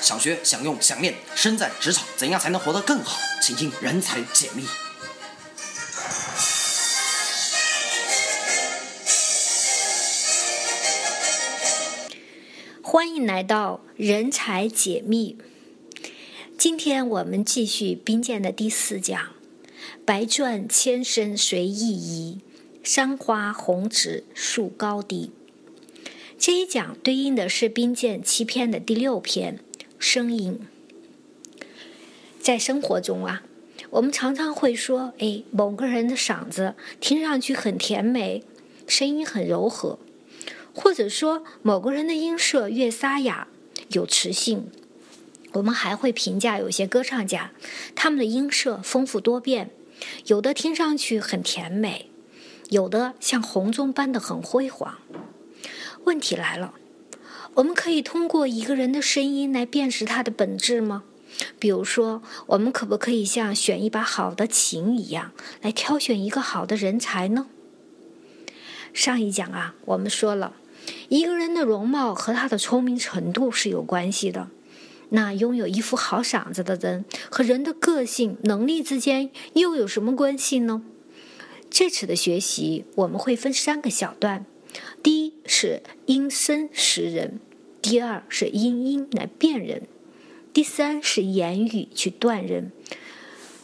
想学、想用、想练，身在职场怎样才能活得更好？请听《人才解密》。欢迎来到《人才解密》。今天我们继续兵谏的第四讲：“白转千身随意移，山花红纸树高低。”这一讲对应的是兵谏七篇的第六篇“声音”。在生活中啊，我们常常会说：“哎，某个人的嗓子听上去很甜美，声音很柔和。”或者说某个人的音色越沙哑有磁性，我们还会评价有些歌唱家，他们的音色丰富多变，有的听上去很甜美，有的像红钟般的很辉煌。问题来了，我们可以通过一个人的声音来辨识他的本质吗？比如说，我们可不可以像选一把好的琴一样，来挑选一个好的人才呢？上一讲啊，我们说了。一个人的容貌和他的聪明程度是有关系的。那拥有一副好嗓子的人和人的个性、能力之间又有什么关系呢？这次的学习我们会分三个小段：第一是因声识人，第二是因音来辨人，第三是言语去断人。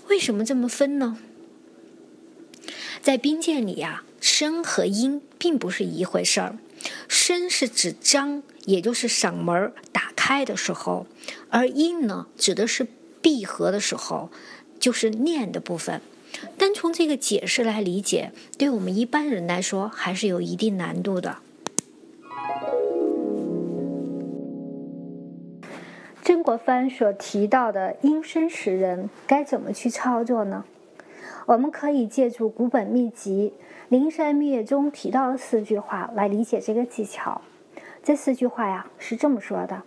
为什么这么分呢？在兵谏里呀，声和音并不是一回事儿。声是指张，也就是嗓门打开的时候；而音呢，指的是闭合的时候，就是念的部分。从这个解释来理解，对我们一般人来说还是有一定难度的。曾国藩所提到的因声识人，该怎么去操作呢？我们可以借助古本秘籍。《灵山密月》中提到的四句话来理解这个技巧。这四句话呀是这么说的：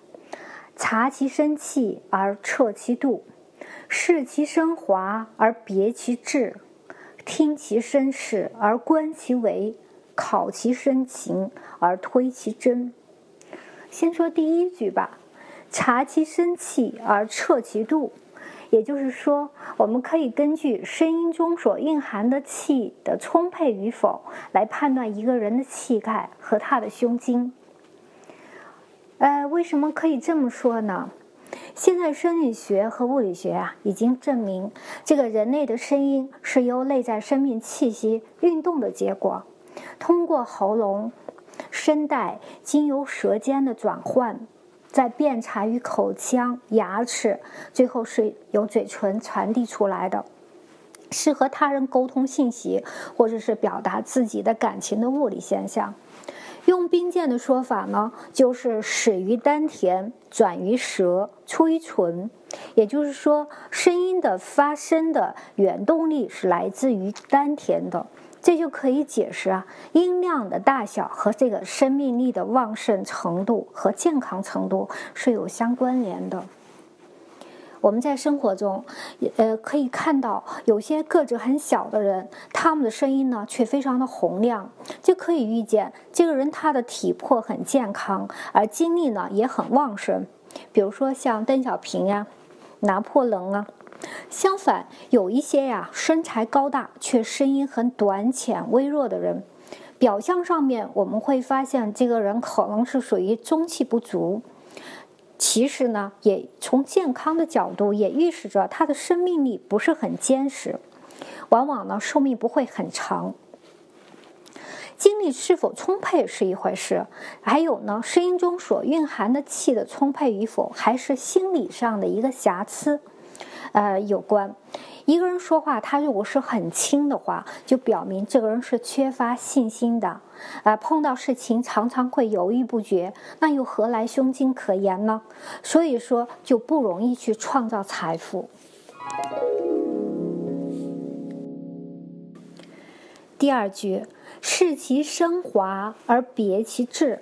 察其声气而彻其度，视其声华而别其志，听其声势而观其为，考其声情而推其真。先说第一句吧：察其声气而彻其度。也就是说，我们可以根据声音中所蕴含的气的充沛与否，来判断一个人的气概和他的胸襟。呃，为什么可以这么说呢？现在生理学和物理学啊，已经证明，这个人类的声音是由内在生命气息运动的结果，通过喉咙、声带，经由舌尖的转换。在遍插于口腔、牙齿，最后是由嘴唇传递出来的，是和他人沟通信息或者是表达自己的感情的物理现象。用兵谏的说法呢，就是始于丹田，转于舌，出于唇。也就是说，声音的发声的原动力是来自于丹田的。这就可以解释啊，音量的大小和这个生命力的旺盛程度和健康程度是有相关联的。我们在生活中，呃，可以看到有些个子很小的人，他们的声音呢却非常的洪亮，就可以预见这个人他的体魄很健康，而精力呢也很旺盛。比如说像邓小平呀、拿破仑啊。相反，有一些呀身材高大却声音很短浅微弱的人，表象上面我们会发现这个人可能是属于中气不足。其实呢，也从健康的角度也预示着他的生命力不是很坚实，往往呢寿命不会很长。精力是否充沛是一回事，还有呢声音中所蕴含的气的充沛与否，还是心理上的一个瑕疵。呃，有关一个人说话，他如果是很轻的话，就表明这个人是缺乏信心的。啊，碰到事情常常会犹豫不决，那又何来胸襟可言呢？所以说，就不容易去创造财富。第二句，视其声华而别其志。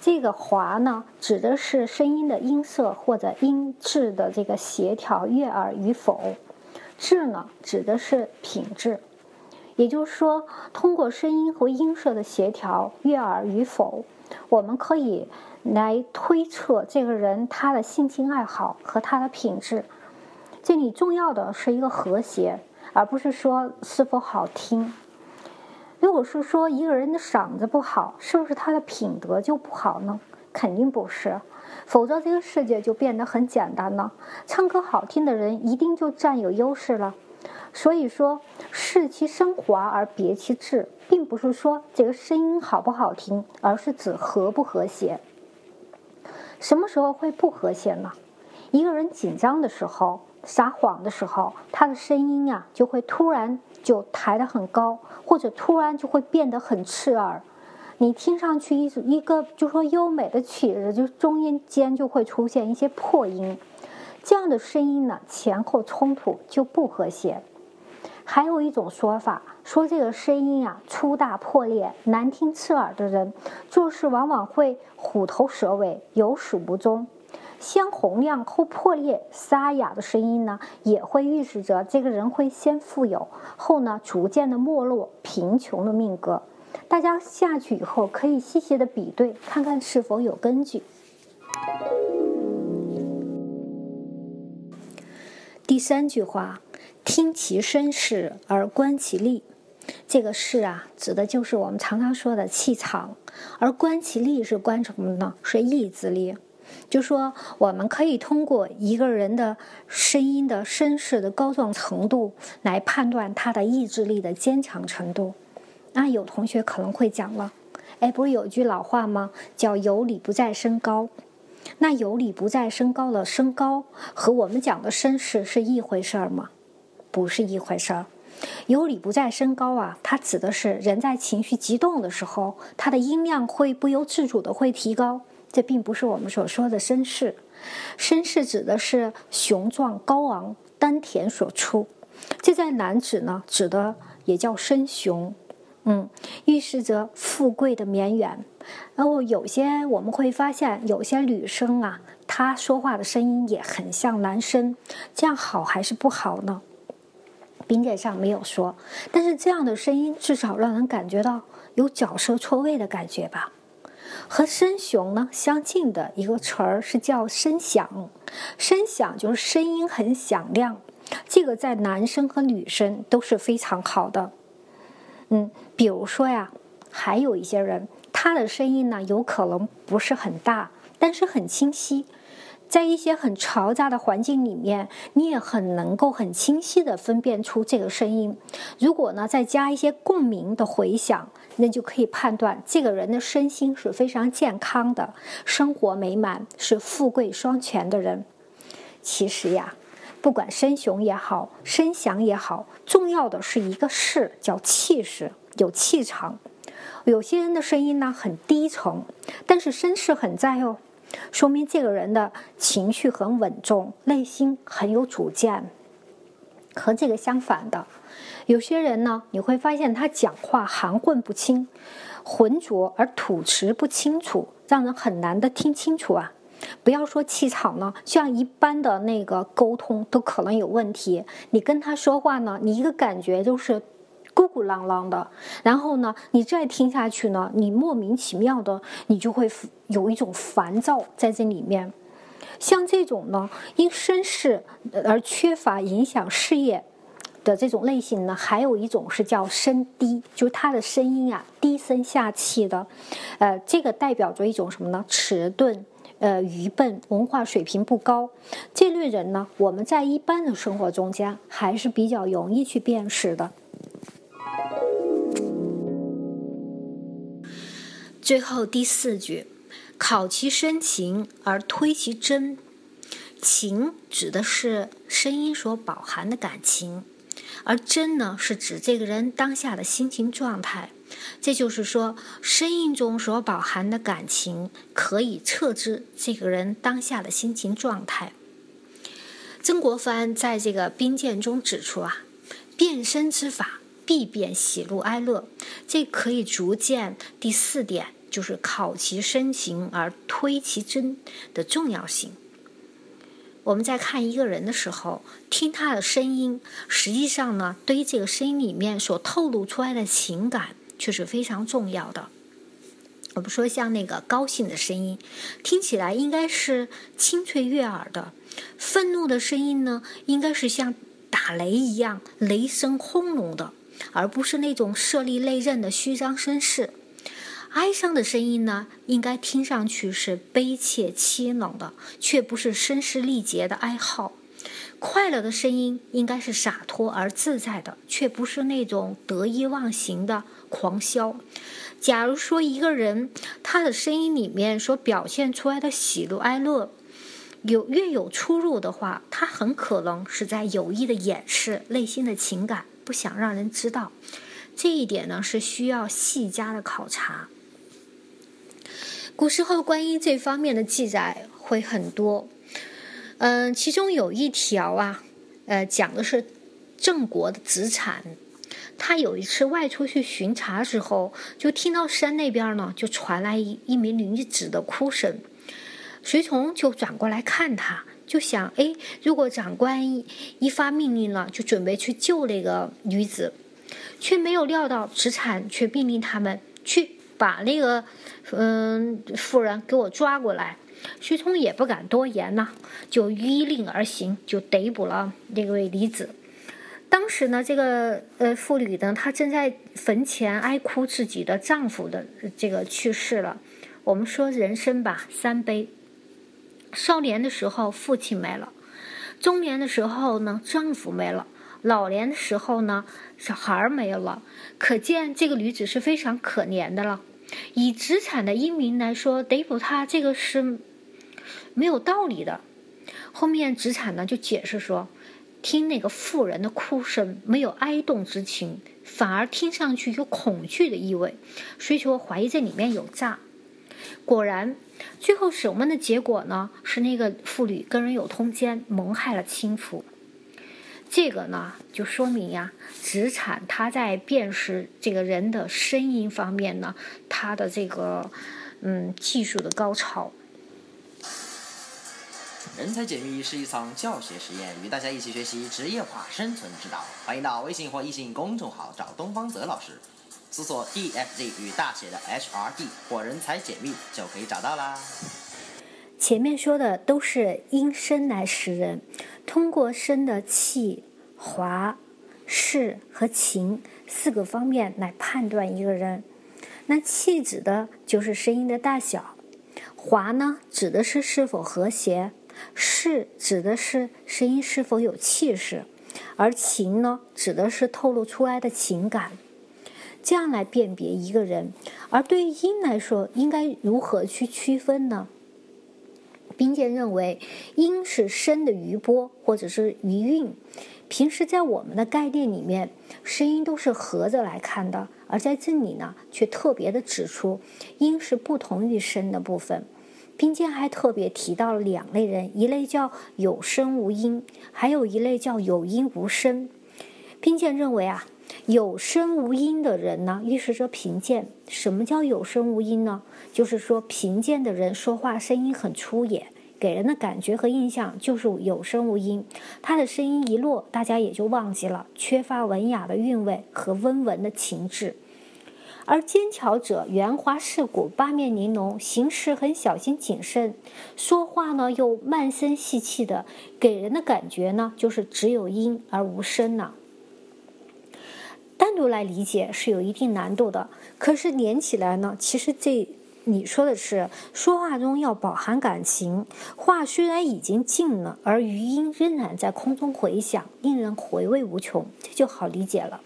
这个华呢，指的是声音的音色或者音质的这个协调悦耳与否；质呢，指的是品质。也就是说，通过声音和音色的协调悦耳与否，我们可以来推测这个人他的性情爱好和他的品质。这里重要的是一个和谐，而不是说是否好听。如果是说一个人的嗓子不好，是不是他的品德就不好呢？肯定不是，否则这个世界就变得很简单了。唱歌好听的人一定就占有优势了。所以说，视其声华而别其志，并不是说这个声音好不好听，而是指和不和谐。什么时候会不和谐呢？一个人紧张的时候。撒谎的时候，他的声音呀就会突然就抬得很高，或者突然就会变得很刺耳。你听上去一一个就说优美的曲子，就中间间就会出现一些破音，这样的声音呢前后冲突就不和谐。还有一种说法说这个声音啊粗大破裂、难听刺耳的人，做事往往会虎头蛇尾、有始无终。先洪亮后破裂、沙哑的声音呢，也会预示着这个人会先富有，后呢逐渐的没落、贫穷的命格。大家下去以后可以细细的比对，看看是否有根据。第三句话，听其声势而观其力。这个势啊，指的就是我们常常说的气场，而观其力是观什么呢？是意志力。就说我们可以通过一个人的声音的声势的高壮程度来判断他的意志力的坚强程度。那有同学可能会讲了，哎，不是有句老话吗？叫“有理不在声高”。那“有理不在声高”的声高和我们讲的声势是一回事儿吗？不是一回事儿。有理不在声高啊，它指的是人在情绪激动的时候，他的音量会不由自主的会提高。这并不是我们所说的声势，声势指的是雄壮高昂、丹田所出。这在男子呢，指的也叫声雄，嗯，预示着富贵的绵远。然后有些我们会发现，有些女生啊，她说话的声音也很像男生，这样好还是不好呢？宾典上没有说，但是这样的声音至少让人感觉到有角色错位的感觉吧。和声雄呢相近的一个词儿是叫声响，声响就是声音很响亮，这个在男生和女生都是非常好的。嗯，比如说呀，还有一些人，他的声音呢有可能不是很大，但是很清晰。在一些很嘈杂的环境里面，你也很能够很清晰的分辨出这个声音。如果呢再加一些共鸣的回响，那就可以判断这个人的身心是非常健康的，生活美满，是富贵双全的人。其实呀，不管声雄也好，声祥也好，重要的是一个势，叫气势，有气场。有些人的声音呢很低沉，但是声势很在哦。说明这个人的情绪很稳重，内心很有主见。和这个相反的，有些人呢，你会发现他讲话含混不清，浑浊而吐词不清楚，让人很难的听清楚啊。不要说气场呢，像一般的那个沟通都可能有问题。你跟他说话呢，你一个感觉就是。咕咕啷啷的，然后呢，你再听下去呢，你莫名其妙的，你就会有一种烦躁在这里面。像这种呢，因身世而缺乏影响事业的这种类型呢，还有一种是叫声低，就他的声音啊低声下气的，呃，这个代表着一种什么呢？迟钝，呃，愚笨，文化水平不高。这类人呢，我们在一般的生活中间还是比较容易去辨识的。最后第四句，考其深情而推其真。情指的是声音所饱含的感情，而真呢是指这个人当下的心情状态。这就是说，声音中所饱含的感情可以测知这个人当下的心情状态。曾国藩在这个兵谏中指出啊，变声之法必变喜怒哀乐，这可以逐渐第四点。就是考其深情而推其真的重要性。我们在看一个人的时候，听他的声音，实际上呢，对于这个声音里面所透露出来的情感却是非常重要的。我们说像那个高兴的声音，听起来应该是清脆悦耳的；愤怒的声音呢，应该是像打雷一样，雷声轰隆的，而不是那种设立内刃的虚张声势。哀伤的声音呢，应该听上去是悲切凄冷的，却不是声嘶力竭的哀嚎。快乐的声音应该是洒脱而自在的，却不是那种得意忘形的狂嚣。假如说一个人他的声音里面所表现出来的喜怒哀乐有越有出入的话，他很可能是在有意的掩饰内心的情感，不想让人知道。这一点呢，是需要细加的考察。古时候关于这方面的记载会很多，嗯，其中有一条啊，呃，讲的是郑国的子产，他有一次外出去巡查时候，就听到山那边呢就传来一一名女子的哭声，随从就转过来看他，就想，哎，如果长官一发命令了，就准备去救那个女子，却没有料到子产却命令他们去。把那个，嗯，妇人给我抓过来。徐聪也不敢多言呐，就依令而行，就逮捕了那位女子。当时呢，这个呃妇女呢，她正在坟前哀哭自己的丈夫的这个去世了。我们说人生吧，三悲：少年的时候父亲没了，中年的时候呢丈夫没了，老年的时候呢小孩没了。可见这个女子是非常可怜的了。以子产的英明来说，逮捕他这个是没有道理的。后面子产呢就解释说，听那个妇人的哭声没有哀动之情，反而听上去有恐惧的意味，所以说怀疑这里面有诈。果然，最后审问的结果呢是那个妇女跟人有通奸，谋害了亲夫。这个呢，就说明呀，职场他在辨识这个人的声音方面呢，他的这个嗯技术的高超。人才解密是一场教学实验，与大家一起学习职业化生存之道。欢迎到微信或易信公众号找东方泽老师，搜索 DFZ 与大写的 HRD 或人才解密就可以找到啦。前面说的都是因声来识人。通过声的气、华、势和情四个方面来判断一个人。那气指的就是声音的大小，华呢指的是是否和谐，势指的是声音是否有气势，而情呢指的是透露出来的情感。这样来辨别一个人。而对于音来说，应该如何去区分呢？冰鉴认为，音是声的余波或者是余韵。平时在我们的概念里面，声音都是合着来看的，而在这里呢，却特别的指出，音是不同于声的部分。冰鉴还特别提到了两类人，一类叫有声无音，还有一类叫有音无声。冰鉴认为啊，有声无音的人呢，预示着贫贱。什么叫有声无音呢？就是说，贫贱的人说话声音很粗野，给人的感觉和印象就是有声无音。他的声音一落，大家也就忘记了，缺乏文雅的韵味和温文的情致。而坚巧者圆滑世故，八面玲珑，行事很小心谨慎，说话呢又慢声细气的，给人的感觉呢就是只有音而无声呢。单独来理解是有一定难度的，可是连起来呢，其实这。你说的是说话中要饱含感情，话虽然已经静了，而余音仍然在空中回响，令人回味无穷，这就好理解了。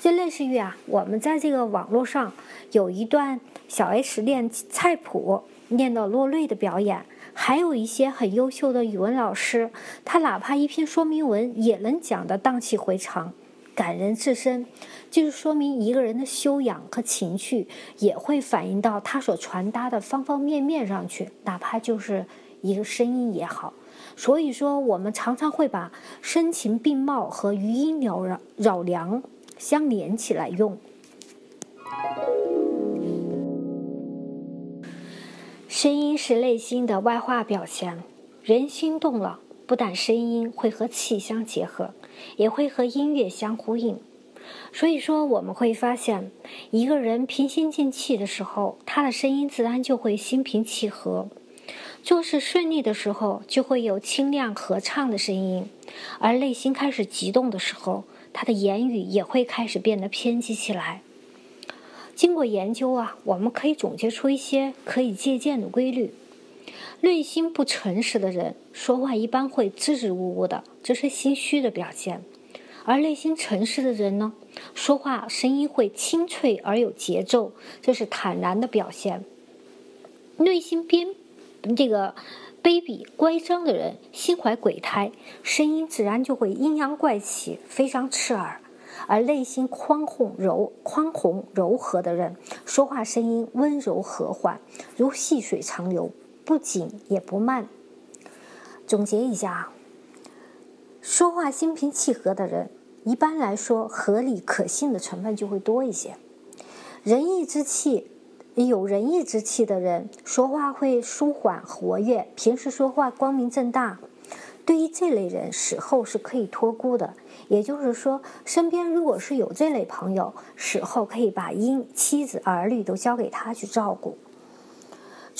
这类似于啊，我们在这个网络上有一段小 S 练菜谱练到落泪的表演，还有一些很优秀的语文老师，他哪怕一篇说明文也能讲得荡气回肠。感人至深，就是说明一个人的修养和情绪也会反映到他所传达的方方面面上去，哪怕就是一个声音也好。所以说，我们常常会把声情并茂和余音缭绕绕梁相连起来用。声音是内心的外化表现，人心动了，不但声音会和气相结合。也会和音乐相呼应。所以说，我们会发现，一个人平心静气的时候，他的声音自然就会心平气和；做事顺利的时候，就会有清亮合唱的声音；而内心开始激动的时候，他的言语也会开始变得偏激起来。经过研究啊，我们可以总结出一些可以借鉴的规律：内心不诚实的人，说话一般会支支吾吾的，这是心虚的表现。而内心诚实的人呢，说话声音会清脆而有节奏，这是坦然的表现。内心边这个卑鄙乖张的人，心怀鬼胎，声音自然就会阴阳怪气，非常刺耳；而内心宽宏柔宽宏柔和的人，说话声音温柔和缓，如细水长流，不紧也不慢。总结一下啊。说话心平气和的人，一般来说合理可信的成分就会多一些。仁义之气，有仁义之气的人，说话会舒缓活跃，平时说话光明正大。对于这类人，死后是可以托孤的。也就是说，身边如果是有这类朋友，死后可以把因妻子儿女都交给他去照顾。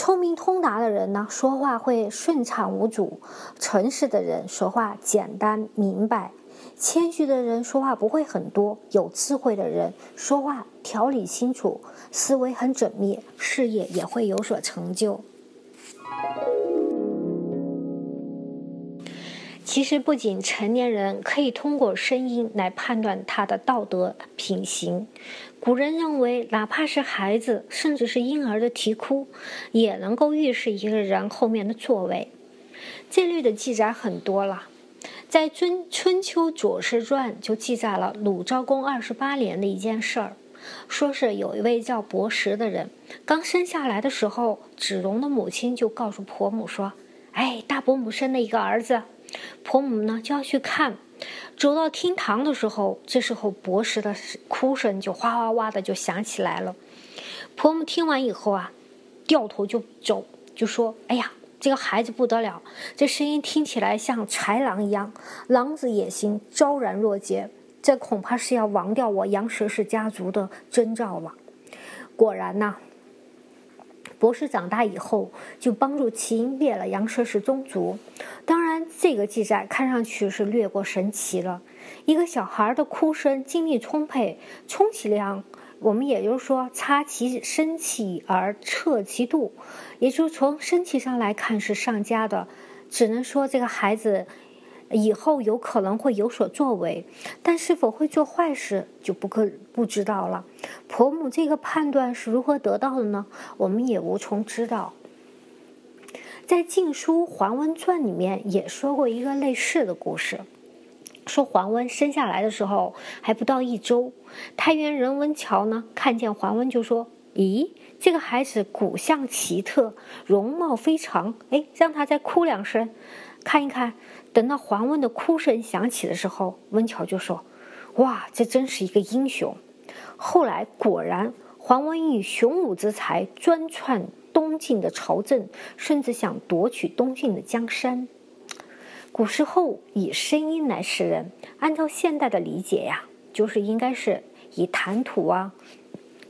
聪明通达的人呢，说话会顺畅无阻；诚实的人说话简单明白；谦虚的人说话不会很多；有智慧的人说话条理清楚，思维很缜密，事业也会有所成就。其实，不仅成年人可以通过声音来判断他的道德品行，古人认为，哪怕是孩子，甚至是婴儿的啼哭，也能够预示一个人后面的作为。这类的记载很多了，在《春春秋左氏传》就记载了鲁昭公二十八年的一件事儿，说是有一位叫伯石的人，刚生下来的时候，子荣的母亲就告诉婆母说：“哎，大伯母生了一个儿子。”婆母呢就要去看，走到厅堂的时候，这时候博士的哭声就哗哗哗的就响起来了。婆母听完以后啊，掉头就走，就说：“哎呀，这个孩子不得了，这声音听起来像豺狼一样，狼子野心，昭然若揭，这恐怕是要亡掉我杨蛇氏家族的征兆了。”果然呐。博士长大以后，就帮助齐灭了杨氏氏宗族。当然，这个记载看上去是略过神奇了。一个小孩的哭声，精力充沛，充其量，我们也就是说，擦其身气而测其度，也就是从身体上来看是上佳的。只能说这个孩子。以后有可能会有所作为，但是否会做坏事就不可不知道了。婆母这个判断是如何得到的呢？我们也无从知道。在《晋书·桓温传》里面也说过一个类似的故事，说桓温生下来的时候还不到一周，太原人温峤呢看见桓温就说：“咦，这个孩子骨相奇特，容貌非常，哎，让他再哭两声，看一看。”等到桓温的哭声响起的时候，温峤就说：“哇，这真是一个英雄。”后来果然，桓温以雄武之才专篡东晋的朝政，甚至想夺取东晋的江山。古时候以声音来识人，按照现代的理解呀，就是应该是以谈吐啊、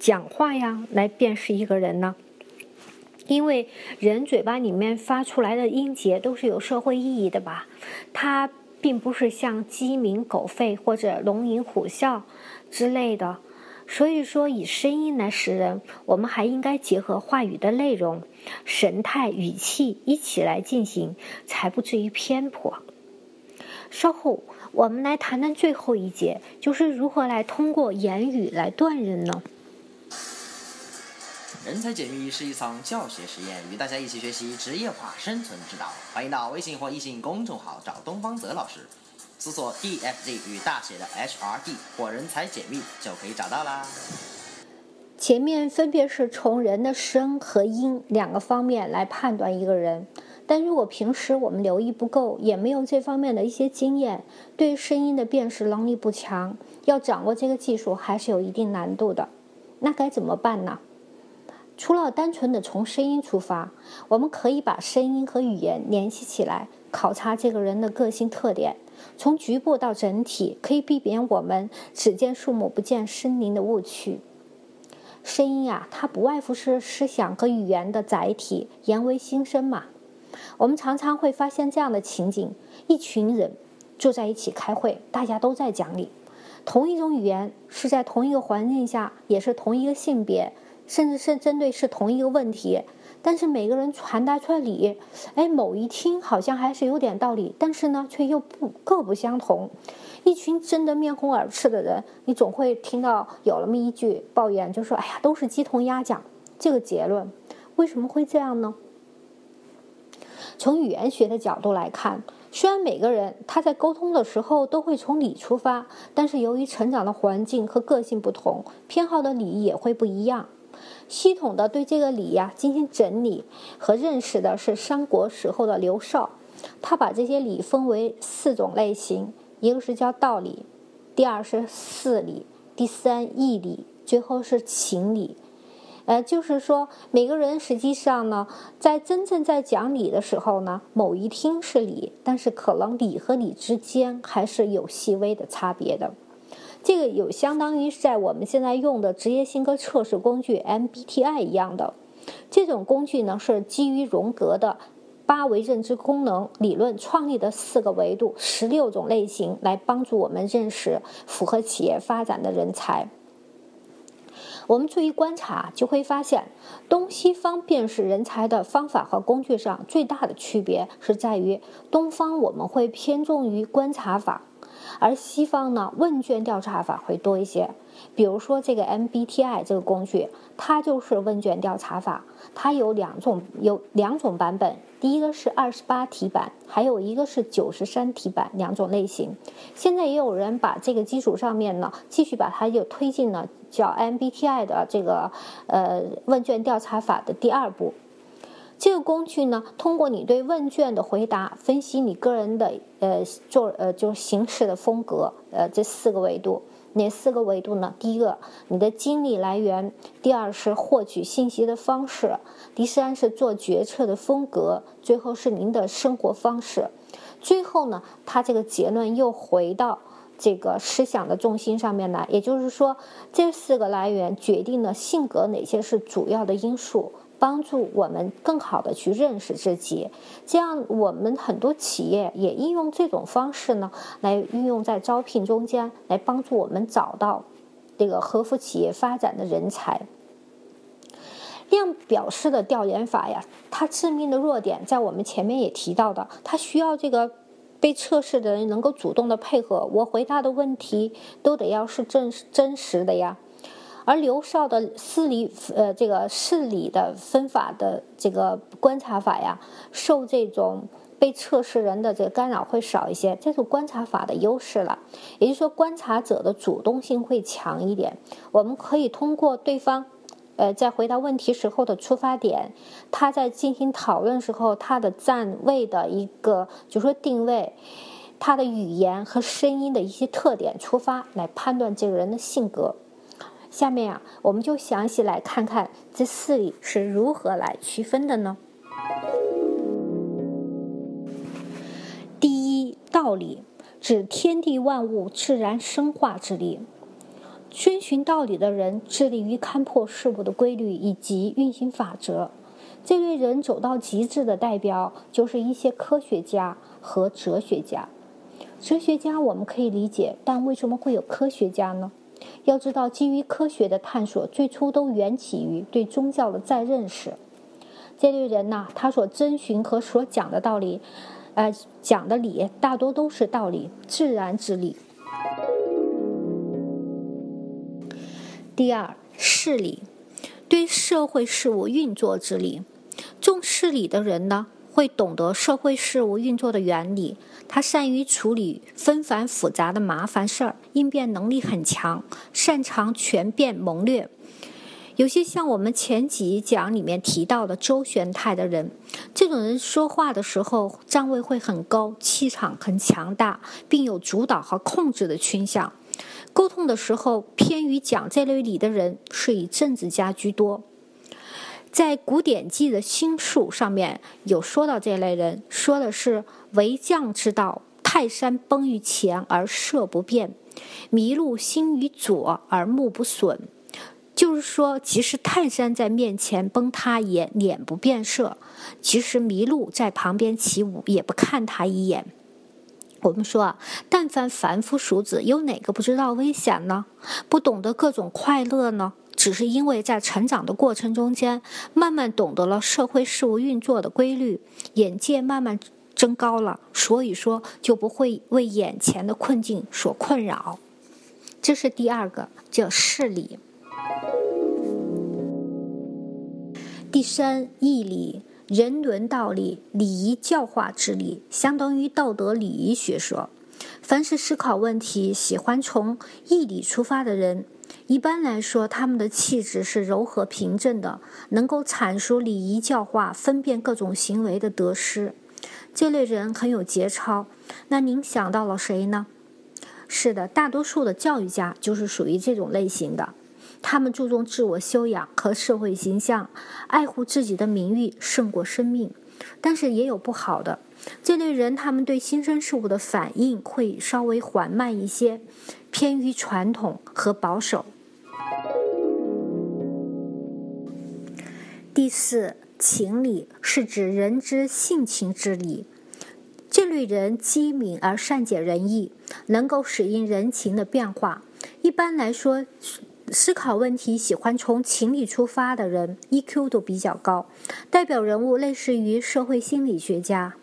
讲话呀来辨识一个人呢。因为人嘴巴里面发出来的音节都是有社会意义的吧，它并不是像鸡鸣狗吠或者龙吟虎啸之类的，所以说以声音来识人，我们还应该结合话语的内容、神态、语气一起来进行，才不至于偏颇。稍后我们来谈谈最后一节，就是如何来通过言语来断人呢？人才解密是一场教学实验，与大家一起学习职业化生存之道。欢迎到微信或易信公众号找东方泽老师，搜索 DFZ 与大写的 HRD 或人才解密就可以找到啦。前面分别是从人的声和音两个方面来判断一个人，但如果平时我们留意不够，也没有这方面的一些经验，对声音的辨识能力不强，要掌握这个技术还是有一定难度的。那该怎么办呢？除了单纯的从声音出发，我们可以把声音和语言联系起来，考察这个人的个性特点，从局部到整体，可以避免我们只见树木不见森林的误区。声音呀，它不外乎是思想和语言的载体，言为心声嘛。我们常常会发现这样的情景：一群人坐在一起开会，大家都在讲理，同一种语言是在同一个环境下，也是同一个性别，甚至是针对是同一个问题。但是每个人传达出来理，哎，某一听好像还是有点道理，但是呢，却又不各不相同。一群争得面红耳赤的人，你总会听到有那么一句抱怨，就说：“哎呀，都是鸡同鸭讲。”这个结论为什么会这样呢？从语言学的角度来看，虽然每个人他在沟通的时候都会从理出发，但是由于成长的环境和个性不同，偏好的理也会不一样。系统的对这个理呀进行整理和认识的是三国时候的刘少，他把这些理分为四种类型，一个是叫道理，第二是事理，第三义理，最后是情理。呃，就是说每个人实际上呢，在真正在讲理的时候呢，某一听是理，但是可能理和理之间还是有细微的差别的。这个有相当于是在我们现在用的职业性格测试工具 MBTI 一样的，这种工具呢是基于荣格的八维认知功能理论创立的四个维度、十六种类型，来帮助我们认识符合企业发展的人才。我们注意观察，就会发现东西方辨识人才的方法和工具上最大的区别是在于，东方我们会偏重于观察法。而西方呢，问卷调查法会多一些。比如说这个 MBTI 这个工具，它就是问卷调查法。它有两种，有两种版本。第一个是二十八题版，还有一个是九十三题版，两种类型。现在也有人把这个基础上面呢，继续把它又推进了叫 MBTI 的这个呃问卷调查法的第二步。这个工具呢，通过你对问卷的回答，分析你个人的呃做呃就是行事的风格，呃这四个维度，哪四个维度呢？第一个，你的精力来源；第二是获取信息的方式；第三是做决策的风格；最后是您的生活方式。最后呢，它这个结论又回到这个思想的重心上面来，也就是说，这四个来源决定了性格哪些是主要的因素。帮助我们更好的去认识自己，这样我们很多企业也应用这种方式呢，来运用在招聘中间，来帮助我们找到这个合乎企业发展的人才。量表式的调研法呀，它致命的弱点在我们前面也提到的，它需要这个被测试的人能够主动的配合，我回答的问题都得要是真真实的呀。而刘少的事理，呃，这个事理的分法的这个观察法呀，受这种被测试人的这个干扰会少一些，这是观察法的优势了。也就是说，观察者的主动性会强一点。我们可以通过对方，呃，在回答问题时候的出发点，他在进行讨论时候他的站位的一个，就说定位，他的语言和声音的一些特点出发，来判断这个人的性格。下面啊，我们就详细来看看这四理是如何来区分的呢？第一，道理指天地万物自然生化之力。遵循道理的人，致力于看破事物的规律以及运行法则。这类人走到极致的代表，就是一些科学家和哲学家。哲学家我们可以理解，但为什么会有科学家呢？要知道，基于科学的探索，最初都缘起于对宗教的再认识。这类人呢，他所遵循和所讲的道理，呃，讲的理大多都是道理，自然之理。第二，事理，对社会事务运作之理。重事理的人呢？会懂得社会事务运作的原理，他善于处理纷繁复杂的麻烦事儿，应变能力很强，擅长权变谋略。有些像我们前几讲里面提到的周旋态的人，这种人说话的时候站位会很高，气场很强大，并有主导和控制的倾向。沟通的时候偏于讲这类理的人，是以政治家居多。在古典记的心术上面有说到这类人，说的是为将之道，泰山崩于前而色不变，麋鹿心于左而目不损。就是说，即使泰山在面前崩塌也脸不变色，即使麋鹿在旁边起舞也不看他一眼。我们说啊，但凡凡夫俗子，有哪个不知道危险呢？不懂得各种快乐呢？只是因为在成长的过程中间，慢慢懂得了社会事物运作的规律，眼界慢慢增高了，所以说就不会为眼前的困境所困扰。这是第二个，叫事理。第三，义理。人伦道理、礼仪教化之理，相当于道德礼仪学说。凡是思考问题、喜欢从义理出发的人，一般来说，他们的气质是柔和平正的，能够阐述礼仪教化、分辨各种行为的得失。这类人很有节操。那您想到了谁呢？是的，大多数的教育家就是属于这种类型的。他们注重自我修养和社会形象，爱护自己的名誉胜过生命。但是也有不好的，这类人他们对新生事物的反应会稍微缓慢一些，偏于传统和保守。第四，情理是指人之性情之理。这类人机敏而善解人意，能够适应人情的变化。一般来说。思考问题喜欢从情理出发的人，EQ 都比较高。代表人物类似于社会心理学家。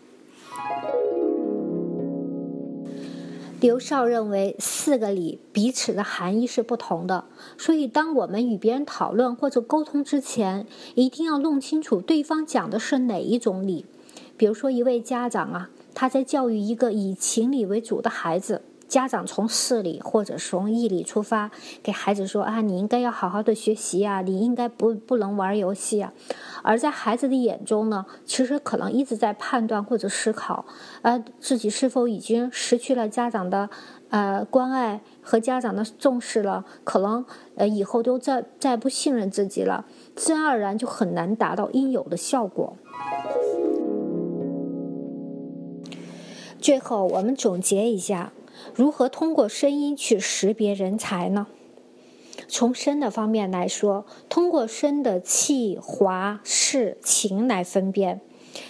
刘少认为四个理彼此的含义是不同的，所以当我们与别人讨论或者沟通之前，一定要弄清楚对方讲的是哪一种理。比如说，一位家长啊，他在教育一个以情理为主的孩子。家长从事理或者从义理出发，给孩子说啊，你应该要好好的学习呀，你应该不不能玩游戏啊。而在孩子的眼中呢，其实可能一直在判断或者思考，呃，自己是否已经失去了家长的呃关爱和家长的重视了，可能呃以后都再再不信任自己了，自然而然就很难达到应有的效果。最后，我们总结一下。如何通过声音去识别人才呢？从声的方面来说，通过声的气、滑、势、情来分辨。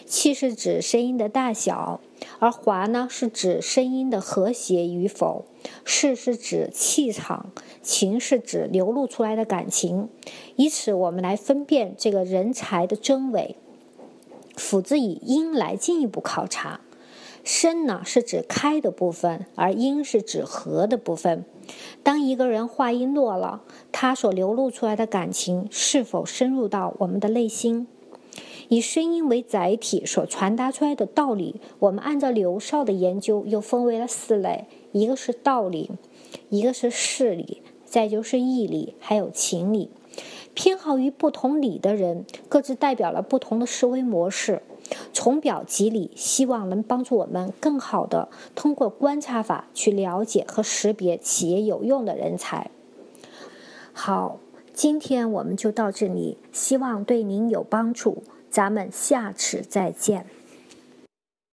气是指声音的大小，而滑呢是指声音的和谐与否，势是指气场，情是指流露出来的感情。以此我们来分辨这个人才的真伪，辅之以音来进一步考察。声呢是指开的部分，而音是指合的部分。当一个人话音落了，他所流露出来的感情是否深入到我们的内心？以声音为载体所传达出来的道理，我们按照刘少的研究又分为了四类：一个是道理，一个是事理，再就是义理，还有情理。偏好于不同理的人，各自代表了不同的思维模式。从表及里，希望能帮助我们更好的通过观察法去了解和识别企业有用的人才。好，今天我们就到这里，希望对您有帮助，咱们下次再见。